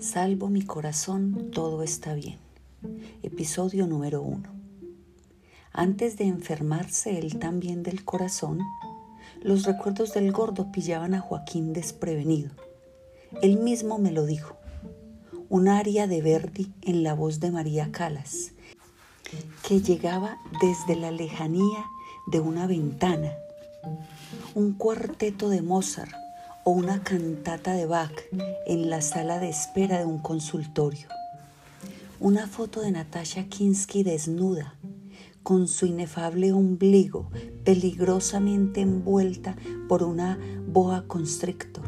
Salvo mi corazón, todo está bien. Episodio número uno. Antes de enfermarse él también del corazón, los recuerdos del gordo pillaban a Joaquín desprevenido. Él mismo me lo dijo. Un aria de Verdi en la voz de María Calas, que llegaba desde la lejanía de una ventana. Un cuarteto de Mozart o una cantata de Bach en la sala de espera de un consultorio. Una foto de Natasha Kinsky desnuda, con su inefable ombligo peligrosamente envuelta por una boa constrictor,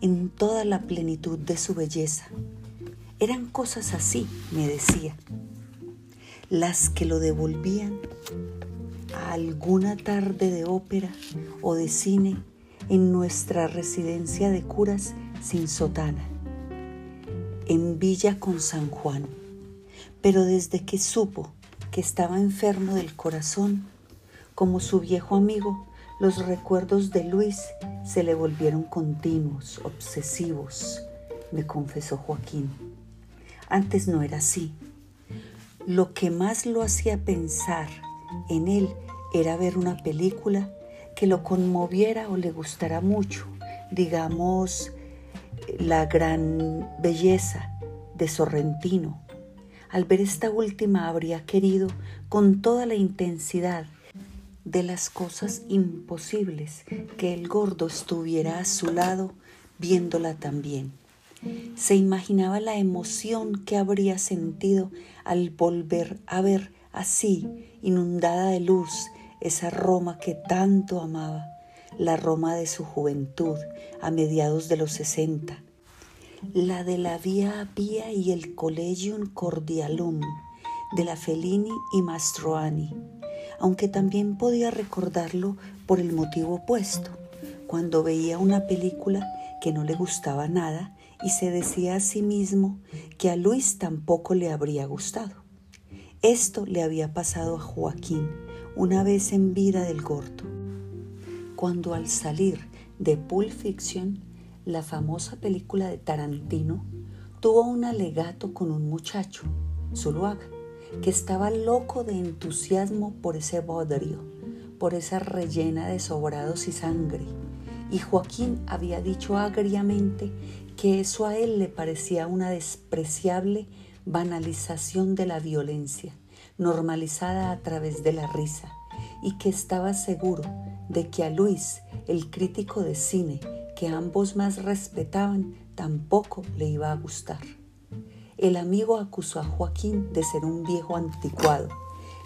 en toda la plenitud de su belleza. Eran cosas así, me decía, las que lo devolvían a alguna tarde de ópera o de cine en nuestra residencia de curas sin sotana, en Villa con San Juan. Pero desde que supo que estaba enfermo del corazón, como su viejo amigo, los recuerdos de Luis se le volvieron continuos, obsesivos, me confesó Joaquín. Antes no era así. Lo que más lo hacía pensar en él era ver una película que lo conmoviera o le gustara mucho, digamos, la gran belleza de Sorrentino. Al ver esta última habría querido con toda la intensidad de las cosas imposibles que el gordo estuviera a su lado viéndola también. Se imaginaba la emoción que habría sentido al volver a ver así, inundada de luz, esa Roma que tanto amaba, la Roma de su juventud a mediados de los sesenta, la de la Vía Apia y el Collegium Cordialum de la Fellini y Mastroani, aunque también podía recordarlo por el motivo opuesto, cuando veía una película que no le gustaba nada y se decía a sí mismo que a Luis tampoco le habría gustado. Esto le había pasado a Joaquín una vez en vida del gordo, cuando al salir de Pulp Fiction, la famosa película de Tarantino, tuvo un alegato con un muchacho, Zuluaga, que estaba loco de entusiasmo por ese bodrio, por esa rellena de sobrados y sangre, y Joaquín había dicho agriamente que eso a él le parecía una despreciable banalización de la violencia normalizada a través de la risa, y que estaba seguro de que a Luis, el crítico de cine que ambos más respetaban, tampoco le iba a gustar. El amigo acusó a Joaquín de ser un viejo anticuado.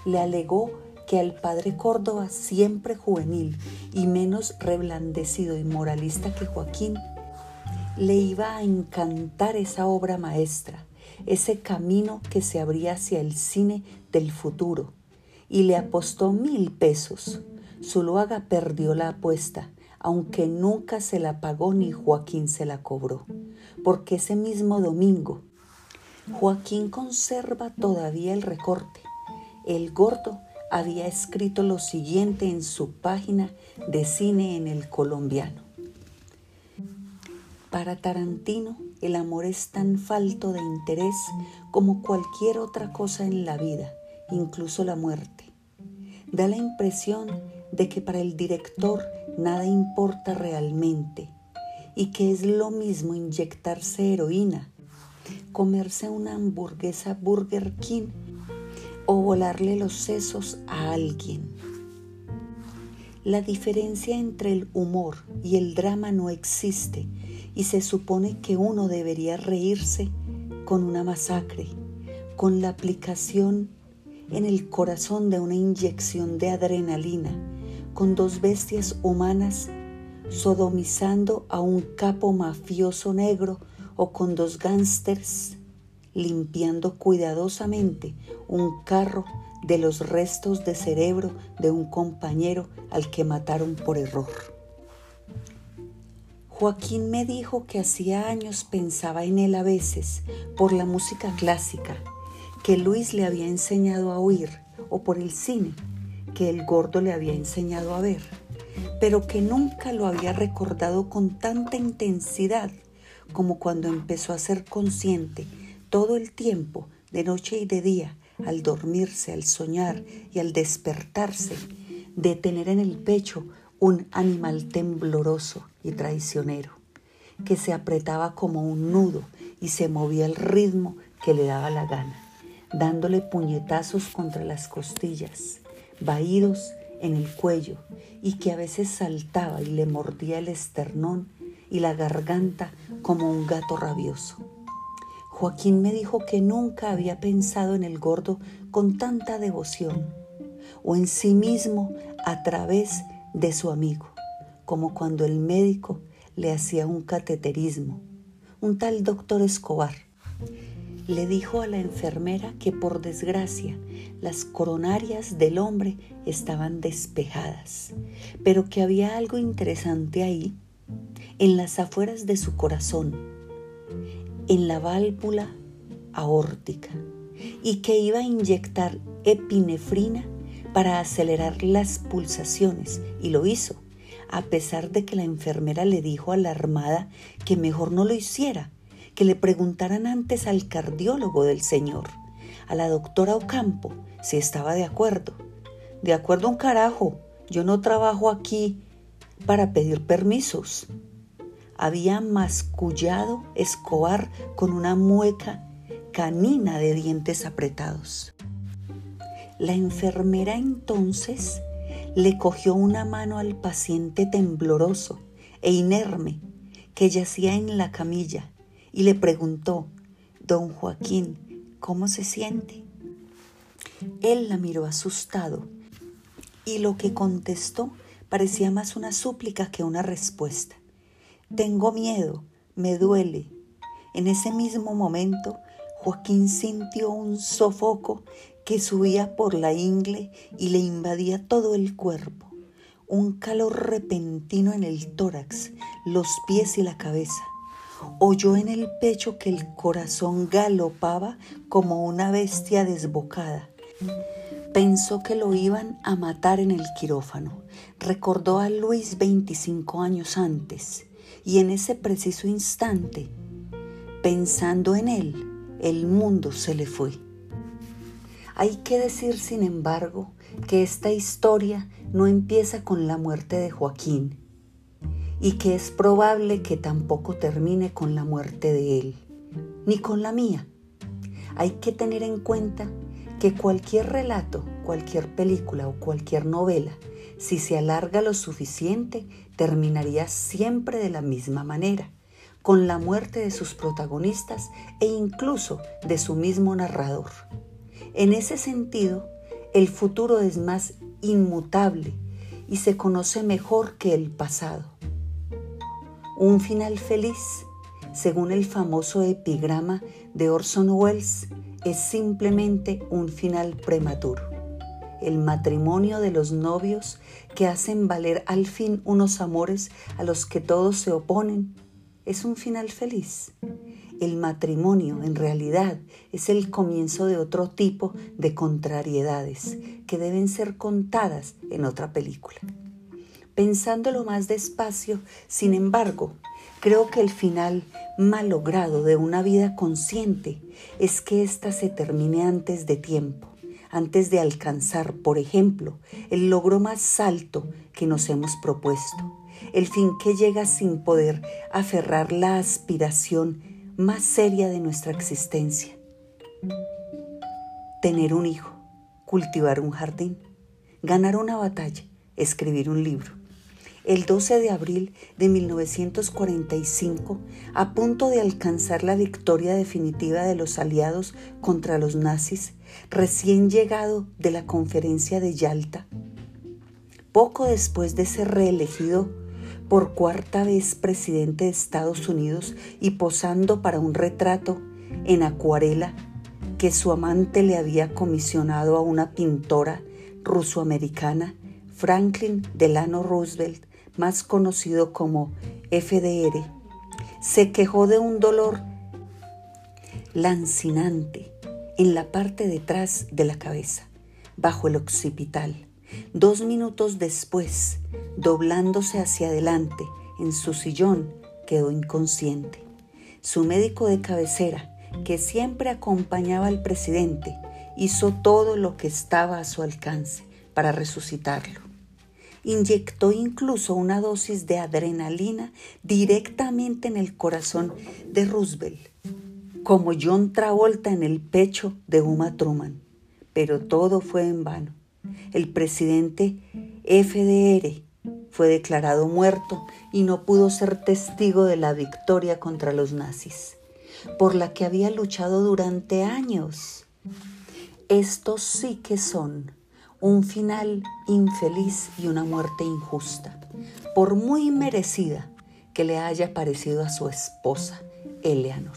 Le alegó que al padre Córdoba, siempre juvenil y menos reblandecido y moralista que Joaquín, le iba a encantar esa obra maestra, ese camino que se abría hacia el cine del futuro, y le apostó mil pesos. Zuluaga perdió la apuesta, aunque nunca se la pagó ni Joaquín se la cobró, porque ese mismo domingo Joaquín conserva todavía el recorte. El gordo había escrito lo siguiente en su página de cine en el colombiano. Para Tarantino, el amor es tan falto de interés como cualquier otra cosa en la vida, incluso la muerte. Da la impresión de que para el director nada importa realmente y que es lo mismo inyectarse heroína, comerse una hamburguesa Burger King o volarle los sesos a alguien. La diferencia entre el humor y el drama no existe y se supone que uno debería reírse con una masacre, con la aplicación en el corazón de una inyección de adrenalina, con dos bestias humanas sodomizando a un capo mafioso negro o con dos gángsters limpiando cuidadosamente un carro de los restos de cerebro de un compañero al que mataron por error. Joaquín me dijo que hacía años pensaba en él a veces por la música clásica que Luis le había enseñado a oír o por el cine que el gordo le había enseñado a ver, pero que nunca lo había recordado con tanta intensidad como cuando empezó a ser consciente todo el tiempo, de noche y de día, al dormirse, al soñar y al despertarse, de tener en el pecho un animal tembloroso y traicionero, que se apretaba como un nudo y se movía al ritmo que le daba la gana, dándole puñetazos contra las costillas, vaídos en el cuello y que a veces saltaba y le mordía el esternón y la garganta como un gato rabioso. Joaquín me dijo que nunca había pensado en el gordo con tanta devoción o en sí mismo a través de su amigo, como cuando el médico le hacía un cateterismo, un tal doctor Escobar. Le dijo a la enfermera que por desgracia las coronarias del hombre estaban despejadas, pero que había algo interesante ahí, en las afueras de su corazón, en la válvula aórtica, y que iba a inyectar epinefrina para acelerar las pulsaciones, y lo hizo, a pesar de que la enfermera le dijo alarmada que mejor no lo hiciera, que le preguntaran antes al cardiólogo del señor, a la doctora Ocampo, si estaba de acuerdo. De acuerdo un carajo, yo no trabajo aquí para pedir permisos. Había mascullado Escobar con una mueca canina de dientes apretados. La enfermera entonces le cogió una mano al paciente tembloroso e inerme que yacía en la camilla y le preguntó, Don Joaquín, ¿cómo se siente? Él la miró asustado y lo que contestó parecía más una súplica que una respuesta. Tengo miedo, me duele. En ese mismo momento, Joaquín sintió un sofoco que subía por la ingle y le invadía todo el cuerpo, un calor repentino en el tórax, los pies y la cabeza. Oyó en el pecho que el corazón galopaba como una bestia desbocada. Pensó que lo iban a matar en el quirófano. Recordó a Luis 25 años antes y en ese preciso instante, pensando en él, el mundo se le fue. Hay que decir, sin embargo, que esta historia no empieza con la muerte de Joaquín y que es probable que tampoco termine con la muerte de él, ni con la mía. Hay que tener en cuenta que cualquier relato, cualquier película o cualquier novela, si se alarga lo suficiente, terminaría siempre de la misma manera, con la muerte de sus protagonistas e incluso de su mismo narrador. En ese sentido, el futuro es más inmutable y se conoce mejor que el pasado. Un final feliz, según el famoso epigrama de Orson Welles, es simplemente un final prematuro. El matrimonio de los novios que hacen valer al fin unos amores a los que todos se oponen es un final feliz. El matrimonio en realidad es el comienzo de otro tipo de contrariedades que deben ser contadas en otra película. Pensándolo más despacio, sin embargo, creo que el final malogrado de una vida consciente es que ésta se termine antes de tiempo, antes de alcanzar, por ejemplo, el logro más alto que nos hemos propuesto, el fin que llega sin poder aferrar la aspiración más seria de nuestra existencia. Tener un hijo, cultivar un jardín, ganar una batalla, escribir un libro. El 12 de abril de 1945, a punto de alcanzar la victoria definitiva de los aliados contra los nazis, recién llegado de la conferencia de Yalta, poco después de ser reelegido por cuarta vez presidente de Estados Unidos y posando para un retrato en acuarela que su amante le había comisionado a una pintora rusoamericana, Franklin Delano Roosevelt, más conocido como FDR, se quejó de un dolor lancinante en la parte detrás de la cabeza, bajo el occipital Dos minutos después, doblándose hacia adelante en su sillón, quedó inconsciente. Su médico de cabecera, que siempre acompañaba al presidente, hizo todo lo que estaba a su alcance para resucitarlo. Inyectó incluso una dosis de adrenalina directamente en el corazón de Roosevelt, como John Travolta en el pecho de Uma Truman. Pero todo fue en vano. El presidente FDR fue declarado muerto y no pudo ser testigo de la victoria contra los nazis, por la que había luchado durante años. Estos sí que son un final infeliz y una muerte injusta, por muy merecida que le haya parecido a su esposa, Eleanor.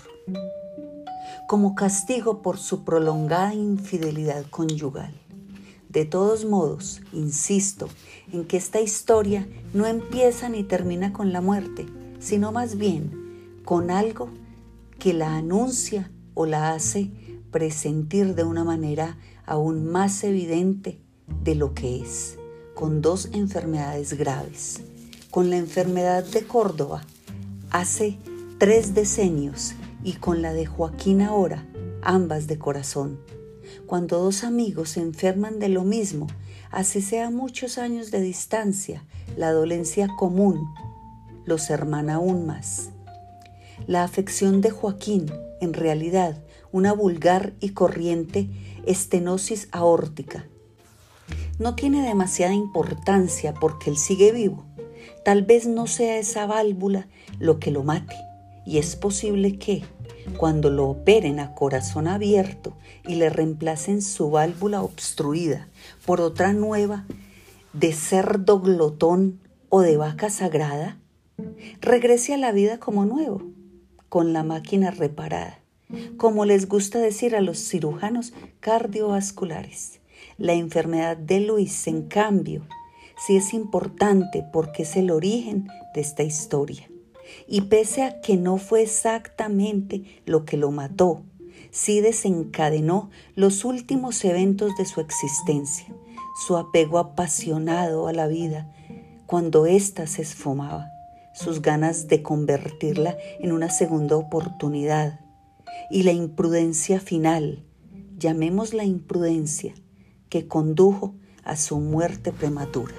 Como castigo por su prolongada infidelidad conyugal. De todos modos, insisto en que esta historia no empieza ni termina con la muerte, sino más bien con algo que la anuncia o la hace presentir de una manera aún más evidente de lo que es, con dos enfermedades graves. Con la enfermedad de Córdoba hace tres decenios y con la de Joaquín ahora, ambas de corazón cuando dos amigos se enferman de lo mismo, así sea muchos años de distancia, la dolencia común los hermana aún más. La afección de Joaquín, en realidad, una vulgar y corriente estenosis aórtica. No tiene demasiada importancia porque él sigue vivo. Tal vez no sea esa válvula lo que lo mate y es posible que, cuando lo operen a corazón abierto y le reemplacen su válvula obstruida por otra nueva de cerdo glotón o de vaca sagrada, regrese a la vida como nuevo, con la máquina reparada, como les gusta decir a los cirujanos cardiovasculares. La enfermedad de Luis, en cambio, sí es importante porque es el origen de esta historia. Y pese a que no fue exactamente lo que lo mató, sí desencadenó los últimos eventos de su existencia, su apego apasionado a la vida cuando ésta se esfumaba, sus ganas de convertirla en una segunda oportunidad y la imprudencia final, llamémosla imprudencia, que condujo a su muerte prematura.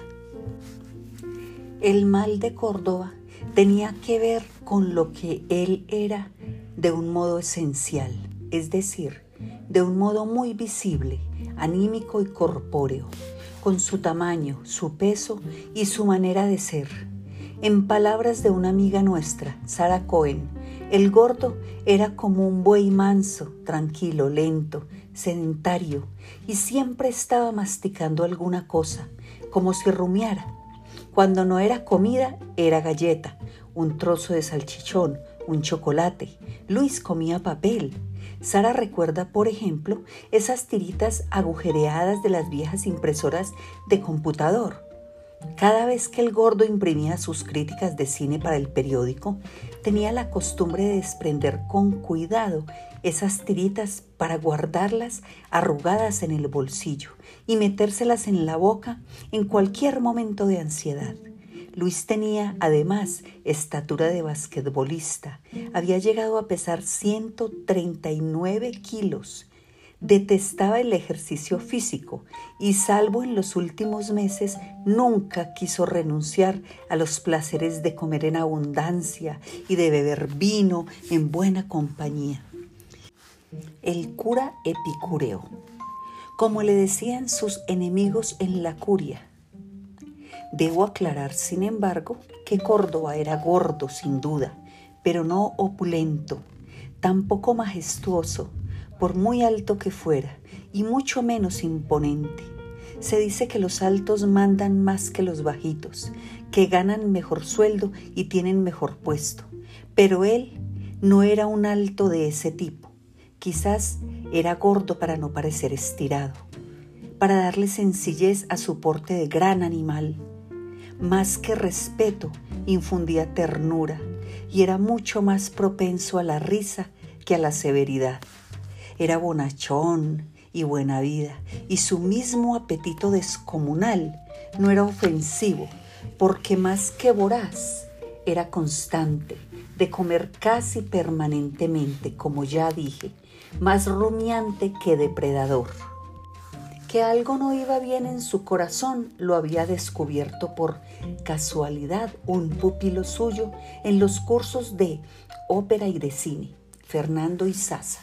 El mal de Córdoba tenía que ver con lo que él era de un modo esencial, es decir, de un modo muy visible, anímico y corpóreo, con su tamaño, su peso y su manera de ser. En palabras de una amiga nuestra, Sara Cohen, el gordo era como un buey manso, tranquilo, lento, sedentario, y siempre estaba masticando alguna cosa, como si rumiara cuando no era comida, era galleta, un trozo de salchichón, un chocolate. Luis comía papel. Sara recuerda, por ejemplo, esas tiritas agujereadas de las viejas impresoras de computador. Cada vez que el gordo imprimía sus críticas de cine para el periódico, tenía la costumbre de desprender con cuidado esas tiritas para guardarlas arrugadas en el bolsillo y metérselas en la boca en cualquier momento de ansiedad. Luis tenía además estatura de basquetbolista. Había llegado a pesar 139 kilos Detestaba el ejercicio físico y salvo en los últimos meses nunca quiso renunciar a los placeres de comer en abundancia y de beber vino en buena compañía. El cura epicúreo, como le decían sus enemigos en la curia. Debo aclarar, sin embargo, que Córdoba era gordo sin duda, pero no opulento, tampoco majestuoso, por muy alto que fuera, y mucho menos imponente. Se dice que los altos mandan más que los bajitos, que ganan mejor sueldo y tienen mejor puesto. Pero él no era un alto de ese tipo. Quizás era gordo para no parecer estirado, para darle sencillez a su porte de gran animal. Más que respeto, infundía ternura y era mucho más propenso a la risa que a la severidad. Era bonachón y buena vida, y su mismo apetito descomunal no era ofensivo, porque más que voraz, era constante, de comer casi permanentemente, como ya dije, más rumiante que depredador. Que algo no iba bien en su corazón lo había descubierto por casualidad un pupilo suyo en los cursos de ópera y de cine, Fernando Izaza,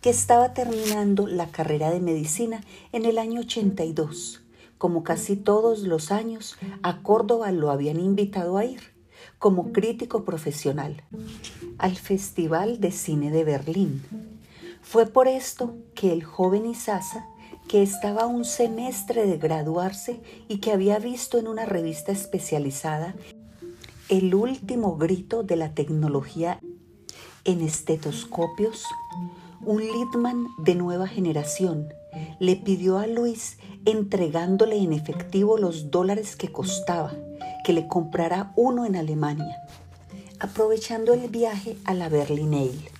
que estaba terminando la carrera de medicina en el año 82. Como casi todos los años, a Córdoba lo habían invitado a ir como crítico profesional al Festival de Cine de Berlín. Fue por esto que el joven Isaza, que estaba un semestre de graduarse y que había visto en una revista especializada el último grito de la tecnología en estetoscopios, un Littman de nueva generación le pidió a Luis entregándole en efectivo los dólares que costaba que le comprara uno en Alemania, aprovechando el viaje a la Berlinale.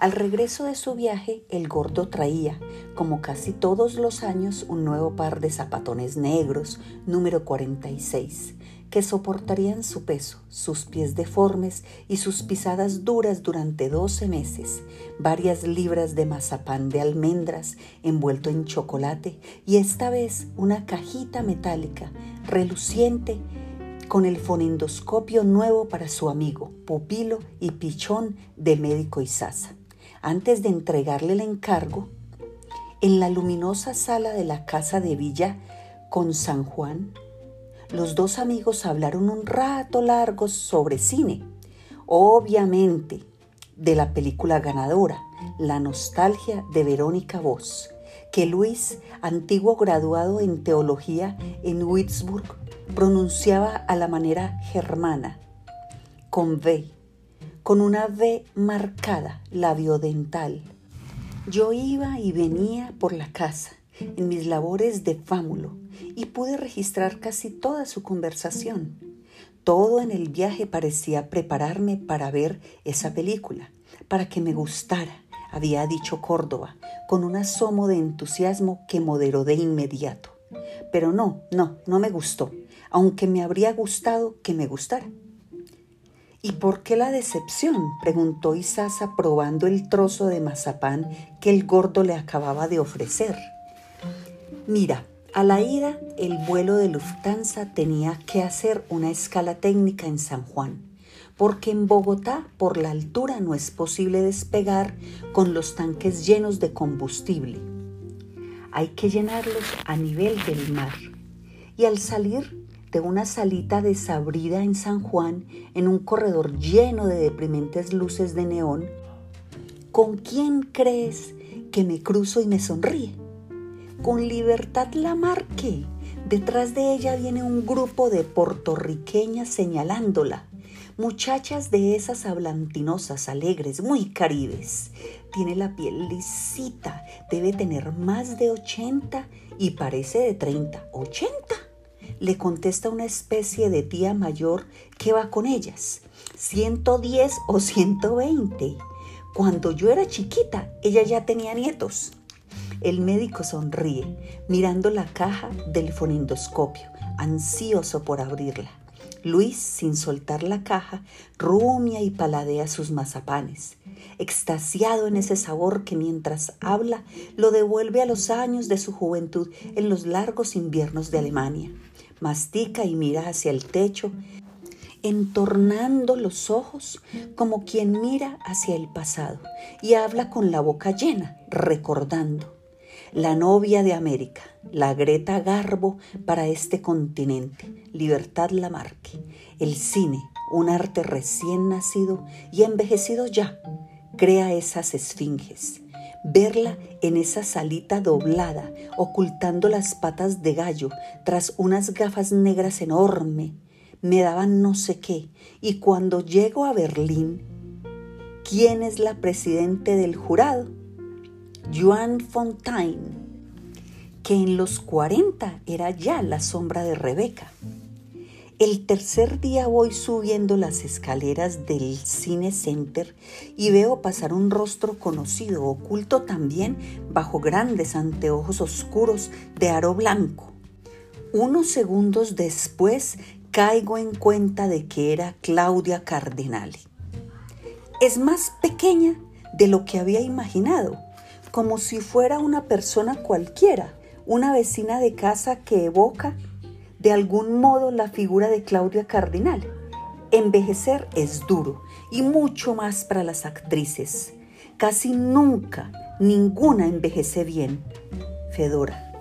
Al regreso de su viaje, el gordo traía, como casi todos los años, un nuevo par de zapatones negros, número 46, que soportarían su peso, sus pies deformes y sus pisadas duras durante 12 meses, varias libras de mazapán de almendras envuelto en chocolate y esta vez una cajita metálica, reluciente, con el fonendoscopio nuevo para su amigo, pupilo y pichón del médico Isaza. Antes de entregarle el encargo, en la luminosa sala de la casa de Villa con San Juan, los dos amigos hablaron un rato largo sobre cine, obviamente de la película ganadora, La nostalgia de Verónica Voss, que Luis, antiguo graduado en teología en Würzburg, pronunciaba a la manera germana, con V, con una V marcada, labiodental. Yo iba y venía por la casa en mis labores de fámulo y pude registrar casi toda su conversación. Todo en el viaje parecía prepararme para ver esa película, para que me gustara, había dicho Córdoba, con un asomo de entusiasmo que moderó de inmediato. Pero no, no, no me gustó aunque me habría gustado que me gustara. ¿Y por qué la decepción? preguntó Isasa probando el trozo de mazapán que el gordo le acababa de ofrecer. Mira, a la ida el vuelo de Lufthansa tenía que hacer una escala técnica en San Juan, porque en Bogotá por la altura no es posible despegar con los tanques llenos de combustible. Hay que llenarlos a nivel del mar. Y al salir de una salita desabrida en San Juan, en un corredor lleno de deprimentes luces de neón, ¿con quién crees que me cruzo y me sonríe? Con Libertad Lamarque. Detrás de ella viene un grupo de puertorriqueñas señalándola. Muchachas de esas hablantinosas, alegres, muy caribes. Tiene la piel lisita, debe tener más de 80 y parece de 30. ¿80? Le contesta una especie de tía mayor que va con ellas, 110 o 120. Cuando yo era chiquita, ella ya tenía nietos. El médico sonríe, mirando la caja del fonendoscopio, ansioso por abrirla. Luis, sin soltar la caja, rumia y paladea sus mazapanes, extasiado en ese sabor que mientras habla lo devuelve a los años de su juventud en los largos inviernos de Alemania mastica y mira hacia el techo, entornando los ojos como quien mira hacia el pasado y habla con la boca llena, recordando. La novia de América, la Greta Garbo para este continente, Libertad Lamarque, el cine, un arte recién nacido y envejecido ya, crea esas esfinges, verla en esa salita doblada, ocultando las patas de gallo tras unas gafas negras enorme, me daban no sé qué, y cuando llego a Berlín, ¿quién es la presidente del jurado? Joan Fontaine, que en los 40 era ya la sombra de Rebeca. El tercer día voy subiendo las escaleras del Cine Center y veo pasar un rostro conocido, oculto también bajo grandes anteojos oscuros de aro blanco. Unos segundos después caigo en cuenta de que era Claudia Cardinali. Es más pequeña de lo que había imaginado, como si fuera una persona cualquiera, una vecina de casa que evoca de algún modo la figura de Claudia Cardinal. Envejecer es duro y mucho más para las actrices. Casi nunca ninguna envejece bien. Fedora.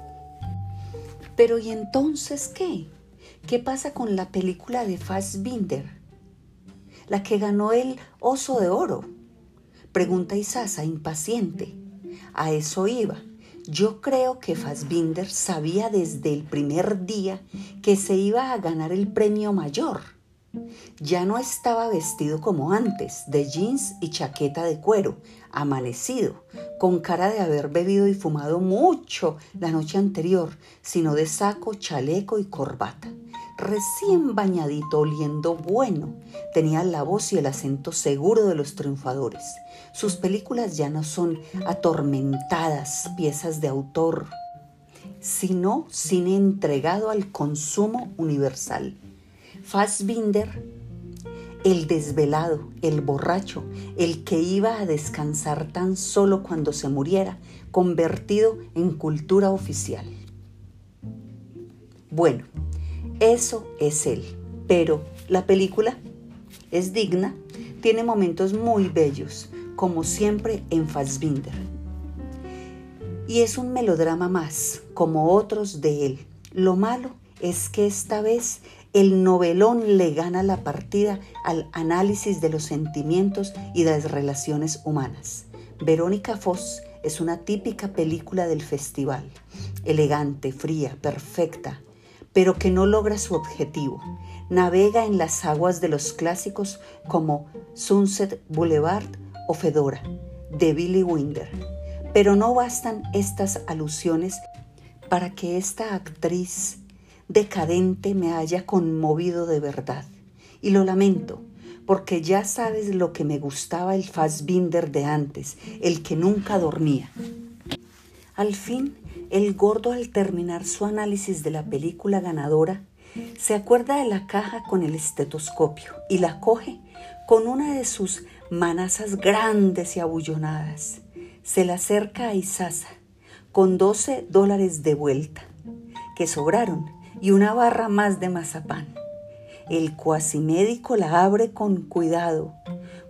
Pero ¿y entonces qué? ¿Qué pasa con la película de Fassbinder? La que ganó el Oso de Oro. Pregunta Isasa, impaciente. A eso iba. Yo creo que Fassbinder sabía desde el primer día que se iba a ganar el premio mayor. Ya no estaba vestido como antes, de jeans y chaqueta de cuero, amanecido, con cara de haber bebido y fumado mucho la noche anterior, sino de saco, chaleco y corbata. Recién bañadito, oliendo bueno, tenía la voz y el acento seguro de los triunfadores. Sus películas ya no son atormentadas piezas de autor, sino cine entregado al consumo universal. Fassbinder, el desvelado, el borracho, el que iba a descansar tan solo cuando se muriera, convertido en cultura oficial. Bueno, eso es él, pero la película es digna, tiene momentos muy bellos, como siempre en Fassbinder. Y es un melodrama más, como otros de él. Lo malo es que esta vez el novelón le gana la partida al análisis de los sentimientos y de las relaciones humanas. Verónica Foss es una típica película del festival, elegante, fría, perfecta, pero que no logra su objetivo. Navega en las aguas de los clásicos como Sunset Boulevard o Fedora, de Billy Winder. Pero no bastan estas alusiones para que esta actriz decadente me haya conmovido de verdad. Y lo lamento, porque ya sabes lo que me gustaba el Fassbinder de antes, el que nunca dormía. Al fin, el gordo al terminar su análisis de la película ganadora, se acuerda de la caja con el estetoscopio y la coge con una de sus manazas grandes y abullonadas. Se la acerca a Isasa con 12 dólares de vuelta, que sobraron, y una barra más de mazapán. El cuasimédico la abre con cuidado,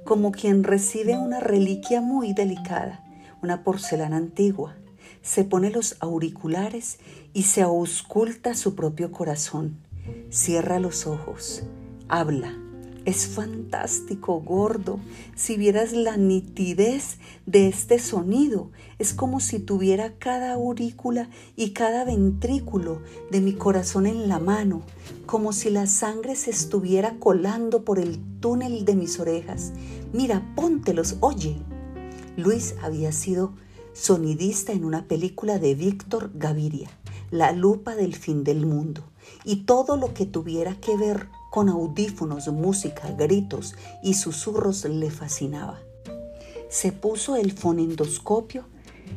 como quien recibe una reliquia muy delicada, una porcelana antigua. Se pone los auriculares y se ausculta su propio corazón. Cierra los ojos, habla es fantástico, gordo. Si vieras la nitidez de este sonido, es como si tuviera cada aurícula y cada ventrículo de mi corazón en la mano, como si la sangre se estuviera colando por el túnel de mis orejas. Mira, póntelos, oye. Luis había sido sonidista en una película de Víctor Gaviria, La lupa del fin del mundo, y todo lo que tuviera que ver con audífonos, música, gritos y susurros le fascinaba. Se puso el fonendoscopio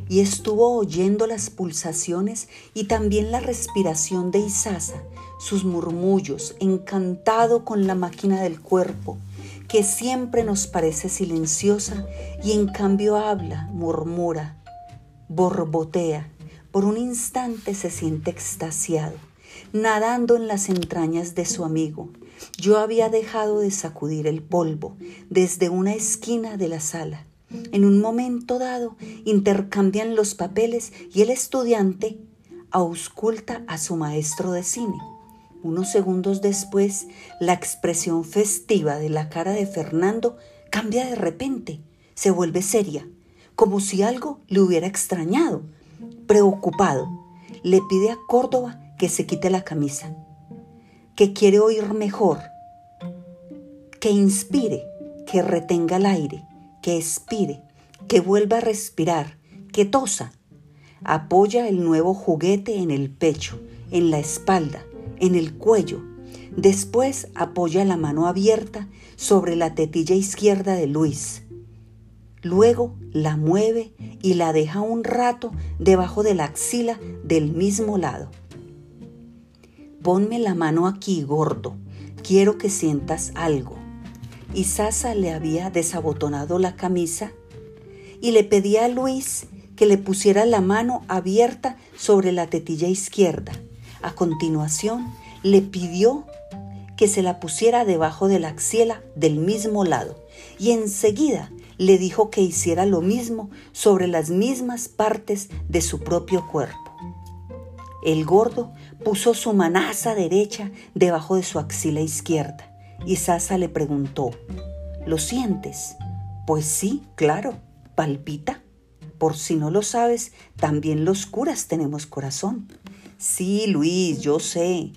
y estuvo oyendo las pulsaciones y también la respiración de Isasa, sus murmullos, encantado con la máquina del cuerpo, que siempre nos parece silenciosa y en cambio habla, murmura, borbotea, por un instante se siente extasiado, nadando en las entrañas de su amigo, yo había dejado de sacudir el polvo desde una esquina de la sala. En un momento dado intercambian los papeles y el estudiante ausculta a su maestro de cine. Unos segundos después, la expresión festiva de la cara de Fernando cambia de repente, se vuelve seria, como si algo le hubiera extrañado. Preocupado, le pide a Córdoba que se quite la camisa que quiere oír mejor, que inspire, que retenga el aire, que expire, que vuelva a respirar, que tosa. Apoya el nuevo juguete en el pecho, en la espalda, en el cuello. Después apoya la mano abierta sobre la tetilla izquierda de Luis. Luego la mueve y la deja un rato debajo de la axila del mismo lado. Ponme la mano aquí, gordo. quiero que sientas algo. Y Sasa le había desabotonado la camisa y le pedía a Luis que le pusiera la mano abierta sobre la tetilla izquierda. A continuación, le pidió que se la pusiera debajo de la axiela del mismo lado y enseguida le dijo que hiciera lo mismo sobre las mismas partes de su propio cuerpo. El gordo puso su manaza derecha debajo de su axila izquierda y Sasa le preguntó, ¿lo sientes? Pues sí, claro, palpita. Por si no lo sabes, también los curas tenemos corazón. Sí, Luis, yo sé,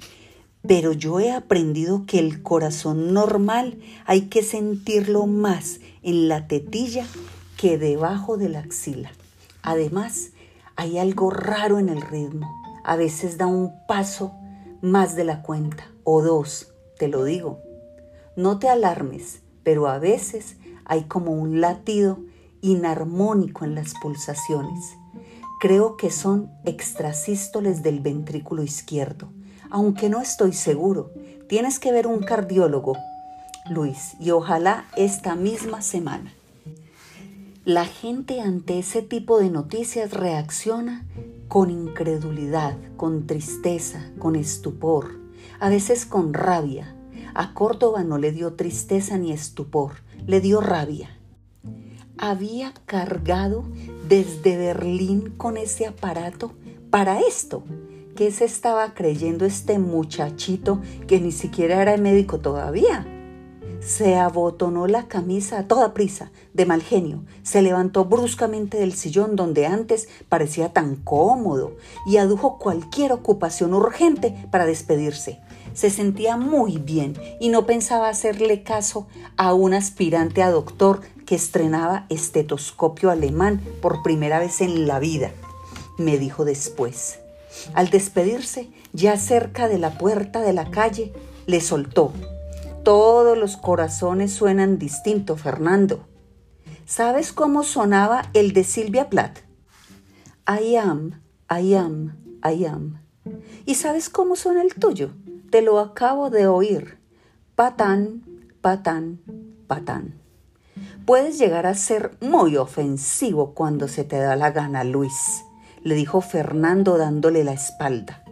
pero yo he aprendido que el corazón normal hay que sentirlo más en la tetilla que debajo de la axila. Además, hay algo raro en el ritmo. A veces da un paso más de la cuenta, o dos, te lo digo. No te alarmes, pero a veces hay como un latido inarmónico en las pulsaciones. Creo que son extrasístoles del ventrículo izquierdo aunque no estoy seguro. Tienes que ver un cardiólogo, Luis, y ojalá esta misma semana. La gente ante ese tipo de noticias reacciona con incredulidad, con tristeza, con estupor, a veces con rabia. A Córdoba no le dio tristeza ni estupor, le dio rabia. Había cargado desde Berlín con ese aparato para esto, ¿Qué se estaba creyendo este muchachito que ni siquiera era médico todavía? Se abotonó la camisa a toda prisa, de mal genio, se levantó bruscamente del sillón donde antes parecía tan cómodo y adujo cualquier ocupación urgente para despedirse. Se sentía muy bien y no pensaba hacerle caso a un aspirante a doctor que estrenaba estetoscopio alemán por primera vez en la vida, me dijo después. Al despedirse, ya cerca de la puerta de la calle, le soltó. Todos los corazones suenan distinto, Fernando. ¿Sabes cómo sonaba el de Silvia Plath? I am, I am, I am. ¿Y sabes cómo suena el tuyo? Te lo acabo de oír. Patán, patán, patán. Puedes llegar a ser muy ofensivo cuando se te da la gana, Luis le dijo Fernando dándole la espalda.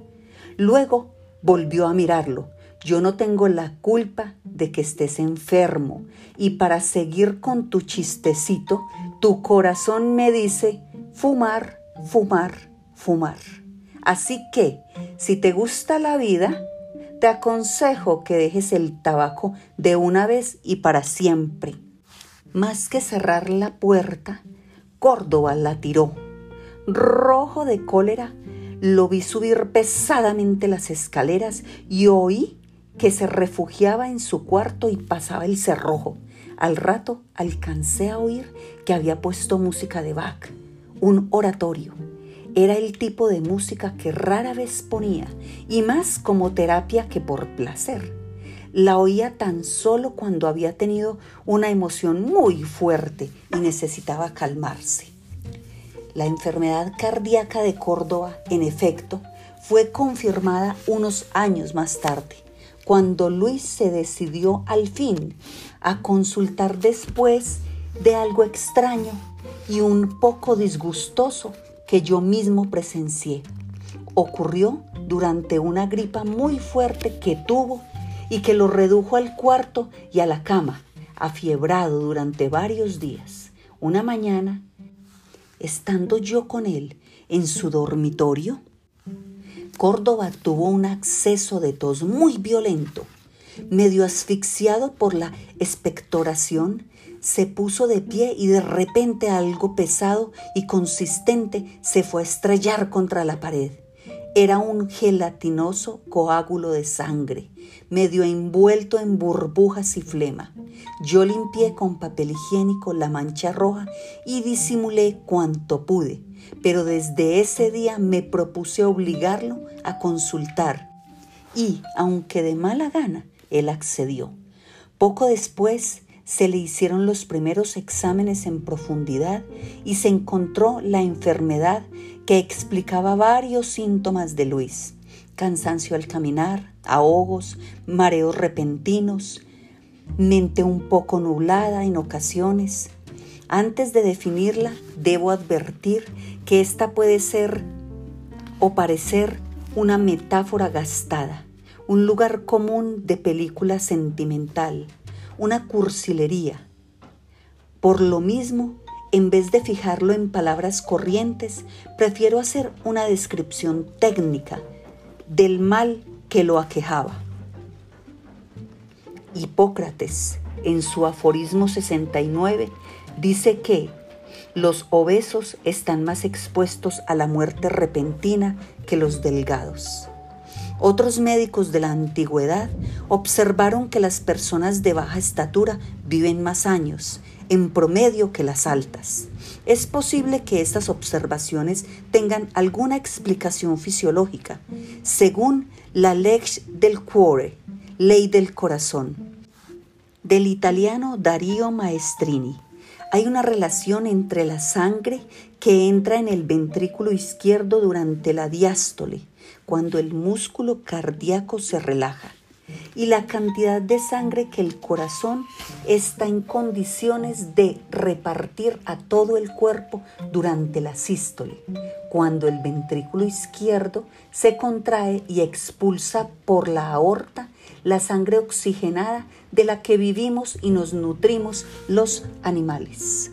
Luego volvió a mirarlo. Yo no tengo la culpa de que estés enfermo y para seguir con tu chistecito, tu corazón me dice fumar, fumar, fumar. Así que, si te gusta la vida, te aconsejo que dejes el tabaco de una vez y para siempre. Más que cerrar la puerta, Córdoba la tiró rojo de cólera, lo vi subir pesadamente las escaleras y oí que se refugiaba en su cuarto y pasaba el cerrojo. Al rato alcancé a oír que había puesto música de Bach, un oratorio. Era el tipo de música que rara vez ponía, y más como terapia que por placer. La oía tan solo cuando había tenido una emoción muy fuerte y necesitaba calmarse. La enfermedad cardíaca de Córdoba, en efecto, fue confirmada unos años más tarde, cuando Luis se decidió al fin a consultar después de algo extraño y un poco disgustoso que yo mismo presencié. Ocurrió durante una gripa muy fuerte que tuvo y que lo redujo al cuarto y a la cama, afiebrado durante varios días. Una mañana estando yo con él en su dormitorio, Córdoba tuvo un acceso de tos muy violento. Medio asfixiado por la expectoración, se puso de pie y de repente algo pesado y consistente se fue a estrellar contra la pared. Era un gelatinoso coágulo de sangre, medio envuelto en burbujas y flema. Yo limpié con papel higiénico la mancha roja y disimulé cuanto pude, pero desde ese día me propuse obligarlo a consultar y, aunque de mala gana, él accedió. Poco después se le hicieron los primeros exámenes en profundidad y se encontró la enfermedad que explicaba varios síntomas de Luis. cansancio al caminar, ahogos, mareos repentinos, mente un poco nublada en ocasiones. Antes de definirla, debo advertir que esta puede ser o parecer una metáfora gastada, un lugar común de película sentimental, una cursilería. Por lo mismo, en vez de fijarlo en palabras corrientes, prefiero hacer una descripción técnica del mal que lo aquejaba. Hipócrates, en su aforismo 69, dice que los obesos están más expuestos a la muerte repentina que los delgados. Otros médicos de la antigüedad observaron que las personas de baja estatura viven más años, en promedio, que las altas. Es posible que estas observaciones tengan alguna explicación fisiológica, según la lex del cuore, ley del corazón, del italiano Dario Maestrini. Hay una relación entre la sangre que entra en el ventrículo izquierdo durante la diástole, cuando el músculo cardíaco se relaja, y la cantidad de sangre que el corazón está en condiciones de repartir a todo el cuerpo durante la sístole, cuando el ventrículo izquierdo se contrae y expulsa por la aorta la sangre oxigenada de la que vivimos y nos nutrimos los animales.